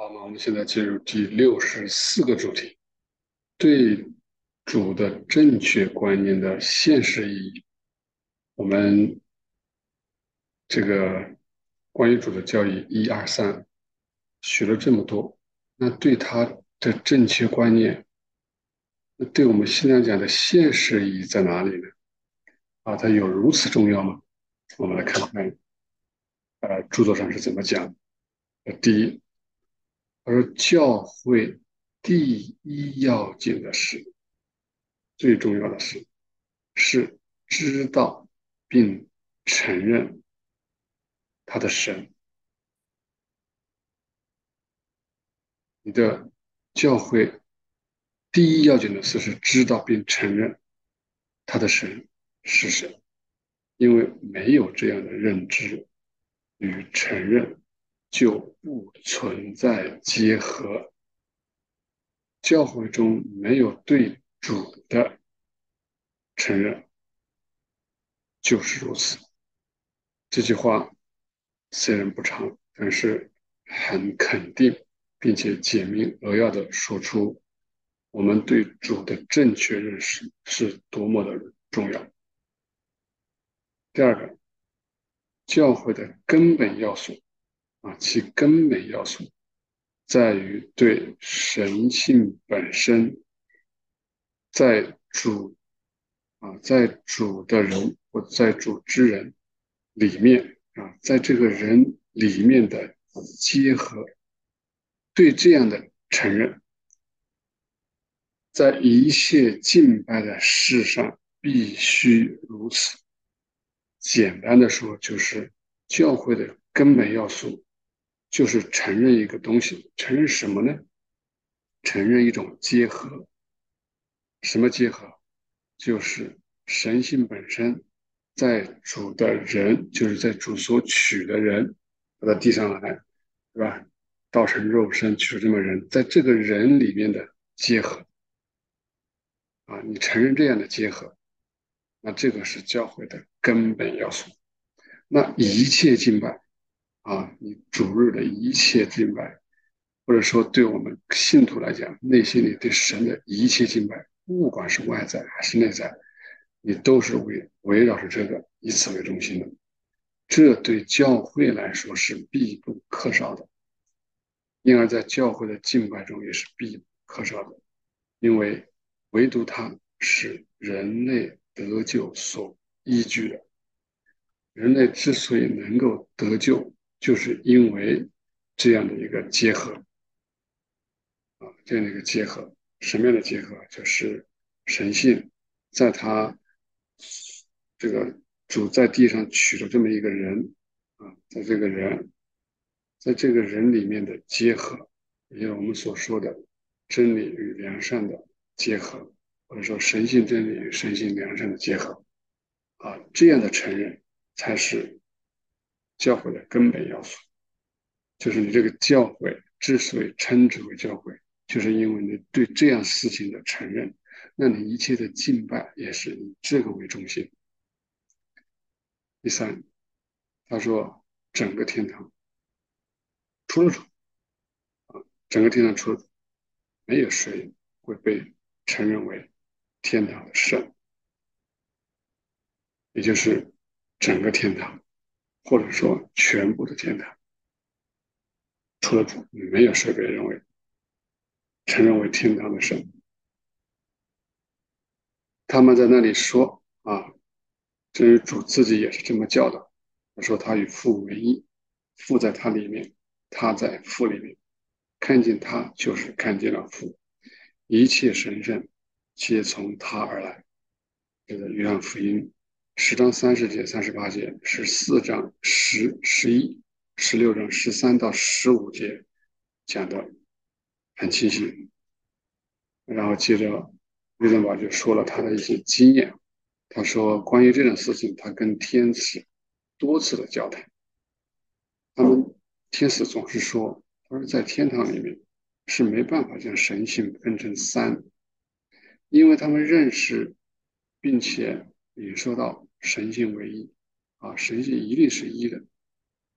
好，那我们现在进入第六十四个主题，对主的正确观念的现实意义。我们这个关于主的教义一二三学了这么多，那对他的正确观念，那对我们现在讲的现实意义在哪里呢？啊，它有如此重要吗？我们来看看，呃，著作上是怎么讲的。第一。而教会第一要紧的事，最重要的事，是知道并承认他的神。你的教会第一要紧的事是知道并承认他的神是谁，因为没有这样的认知与承认。就不存在结合，教会中没有对主的承认，就是如此。这句话虽然不长，但是很肯定，并且简明扼要的说出我们对主的正确认识是多么的重要。第二个，教会的根本要素。啊，其根本要素在于对神性本身，在主啊，在主的人或在主之人里面啊，在这个人里面的结合，对这样的承认，在一切敬拜的事上必须如此。简单的说，就是教会的根本要素。就是承认一个东西，承认什么呢？承认一种结合。什么结合？就是神性本身，在主的人，就是在主所取的人，把他递上来，对吧？道成肉身，取这么人，在这个人里面的结合。啊，你承认这样的结合，那这个是教会的根本要素。那一切敬拜。啊，你主日的一切敬拜，或者说对我们信徒来讲，内心里对神的一切敬拜，不管是外在还是内在，你都是围围绕着这个以此为中心的。这对教会来说是必不可少的，因而，在教会的敬拜中也是必不可少的，因为唯独它是人类得救所依据的。人类之所以能够得救，就是因为这样的一个结合啊，这样的一个结合，什么样的结合？就是神性在他这个主在地上取了这么一个人啊，在这个人，在这个人里面的结合，也就是我们所说的真理与良善的结合，或者说神性真理与神性良善的结合啊，这样的承认才是。教会的根本要素，就是你这个教会之所以称之为教会，就是因为你对这样事情的承认，那你一切的敬拜也是以这个为中心。第三，他说整个天堂除了主啊，整个天堂除了主，没有谁会被承认为天堂的神，也就是整个天堂。或者说，全部的天堂，除了主，没有谁被认为承认为天堂的神。他们在那里说啊，至于主自己也是这么叫的。他说他与父为一，父在他里面，他在父里面，看见他就是看见了父，一切神圣皆从他而来。这个约翰福音。十章三十节、三十八节，十四章十、十一、十六章十三到十五节讲的很清晰。然后接着，魏登堡就说了他的一些经验。他说，关于这种事情，他跟天使多次的交谈。他们天使总是说，他说在天堂里面是没办法将神性分成三，因为他们认识并且也说到。神性为一，啊，神性一定是一的。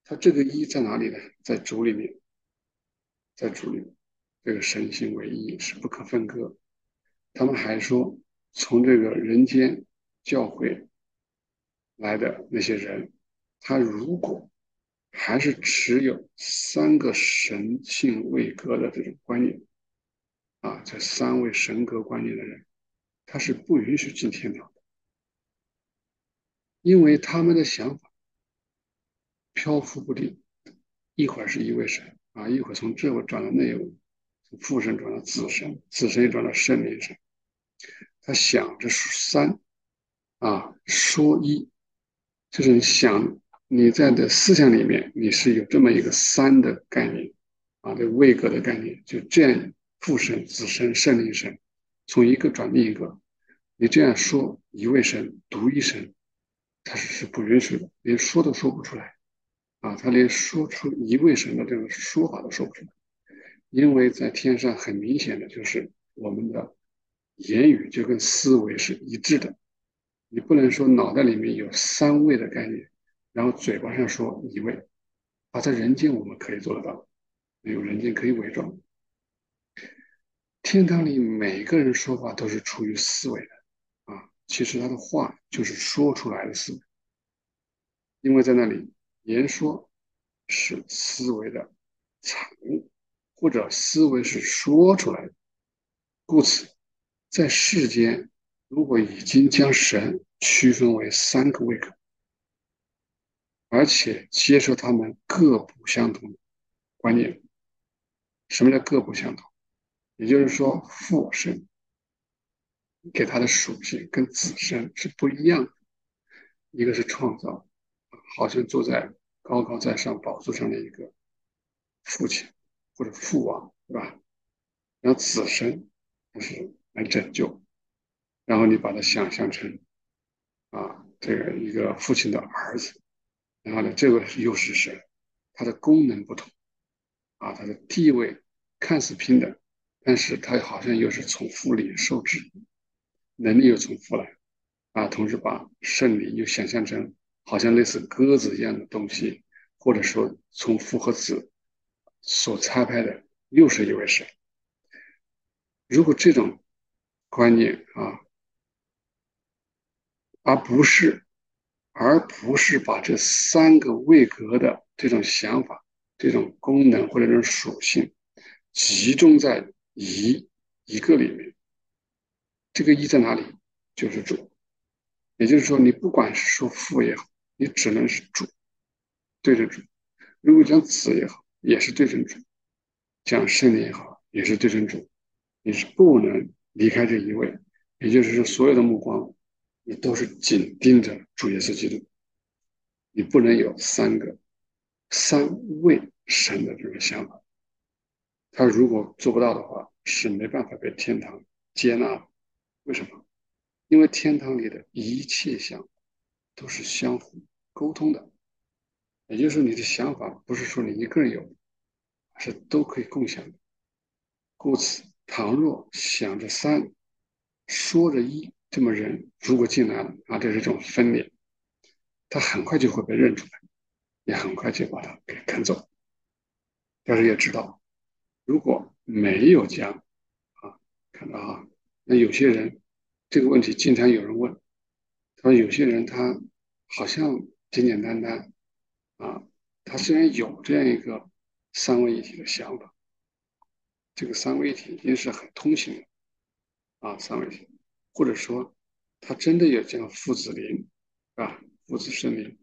它这个一在哪里呢？在主里面。在主里面，这个神性为一，是不可分割。他们还说，从这个人间教会来的那些人，他如果还是持有三个神性位格的这种观念，啊，这三位神格观念的人，他是不允许进天堂，因为他们的想法漂浮不定，一会儿是一位神啊，一会儿从这位转到那位，从父神转到子神，子神又转到圣灵神。他想着三，啊，说一，就是想你在的思想里面，你是有这么一个三的概念，啊，这位格的概念，就这样父神、子神、圣灵神，从一个转另一个，你这样说一位神、独一神，他是是不允许的，连说都说不出来，啊，他连说出一位神的这种说法都说不出来，因为在天上很明显的就是我们的。言语就跟思维是一致的，你不能说脑袋里面有三位的概念，然后嘴巴上说一位，啊，在人间我们可以做得到，没有人间可以伪装。天堂里每个人说话都是出于思维的，其实他的话就是说出来的思维，因为在那里言说是思维的产物，或者思维是说出来的，故此。在世间，如果已经将神区分为三个位格，而且接受他们各不相同的观念，什么叫各不相同？也就是说，父神给他的属性跟子神是不一样的，一个是创造，好像坐在高高在上宝座上的一个父亲或者父王，对吧？然后子神就是。来拯救，然后你把它想象成啊，这个一个父亲的儿子，然后呢，这个又是神，它的功能不同，啊，它的地位看似平等，但是它好像又是从父里受制，能力又重复了，啊，同时把圣灵又想象成好像类似鸽子一样的东西，或者说从父和子所差派的又是一位神，如果这种。观念啊，而不是，而不是把这三个位格的这种想法、这种功能或者这种属性集中在一一个里面。这个一在哪里？就是主。也就是说，你不管是说父也好，你只能是主对着主；如果讲子也好，也是对着主；讲圣灵也好，也是对着主。你是不能。离开这一位，也就是说，所有的目光你都是紧盯着主耶稣基督，你不能有三个三位神的这种想法。他如果做不到的话，是没办法被天堂接纳的。为什么？因为天堂里的一切想都是相互沟通的，也就是你的想法不是说你一个人有，是都可以共享的。故此。倘若想着三，说着一，这么人如果进来了啊，这是一种分裂，他很快就会被认出来，也很快就把他给赶走。但是也知道，如果没有家啊，看到啊，那有些人这个问题经常有人问，他说有些人他好像简简单单啊，他虽然有这样一个三位一体的想法。这个三位一体已经是很通行的啊，三位一体，或者说他真的有这样父子灵啊，父子生灵，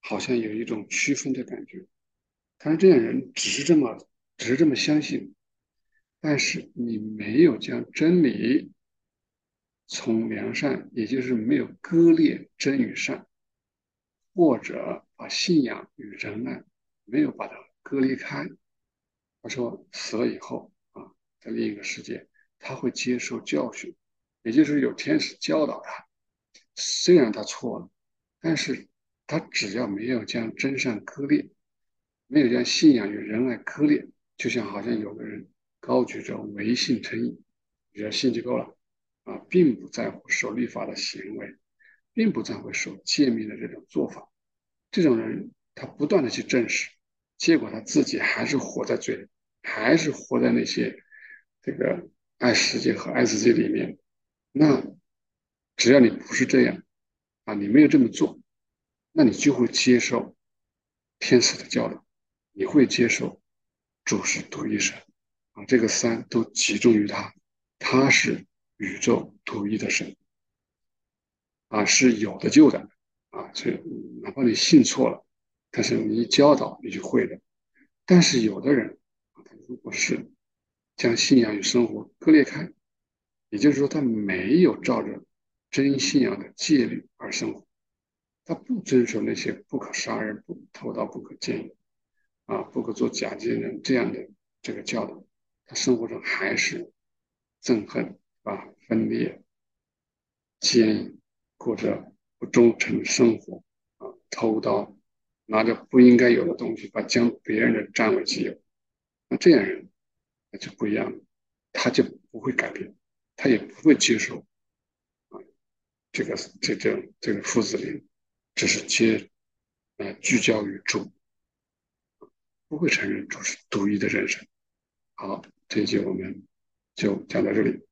好像有一种区分的感觉。但是这样人只是这么，只是这么相信，但是你没有将真理从良善，也就是没有割裂真与善，或者把信仰与仁爱没有把它割离开。他说死了以后啊。在另一个世界，他会接受教训，也就是有天使教导他。虽然他错了，但是他只要没有将真善割裂，没有将信仰与仁爱割裂，就像好像有个人高举着唯信称义，只要信就够了啊，并不在乎守律法的行为，并不在乎守诫命的这种做法。这种人，他不断的去证实，结果他自己还是活在罪里。还是活在那些这个爱世界和爱自己里面，那只要你不是这样啊，你没有这么做，那你就会接受天使的教导，你会接受主是独一神啊，这个三都集中于他，他是宇宙独一的神啊，是有的救的啊，所以哪怕你信错了，但是你一教导你就会了。但是有的人，他如果是将信仰与生活割裂开，也就是说，他没有照着真信仰的戒律而生活，他不遵守那些不可杀人、不偷盗、不可奸淫啊、不可做假见证这样的这个教导，他生活中还是憎恨啊、分裂、奸淫，过着不忠诚的生活啊、偷盗。拿着不应该有的东西，把将别人的占为己有，那这样人那就不一样了，他就不会改变，他也不会接受啊，这个这这这个父子灵只是接呃聚焦于主，不会承认主是独一的人生。好，这一节我们就讲到这里。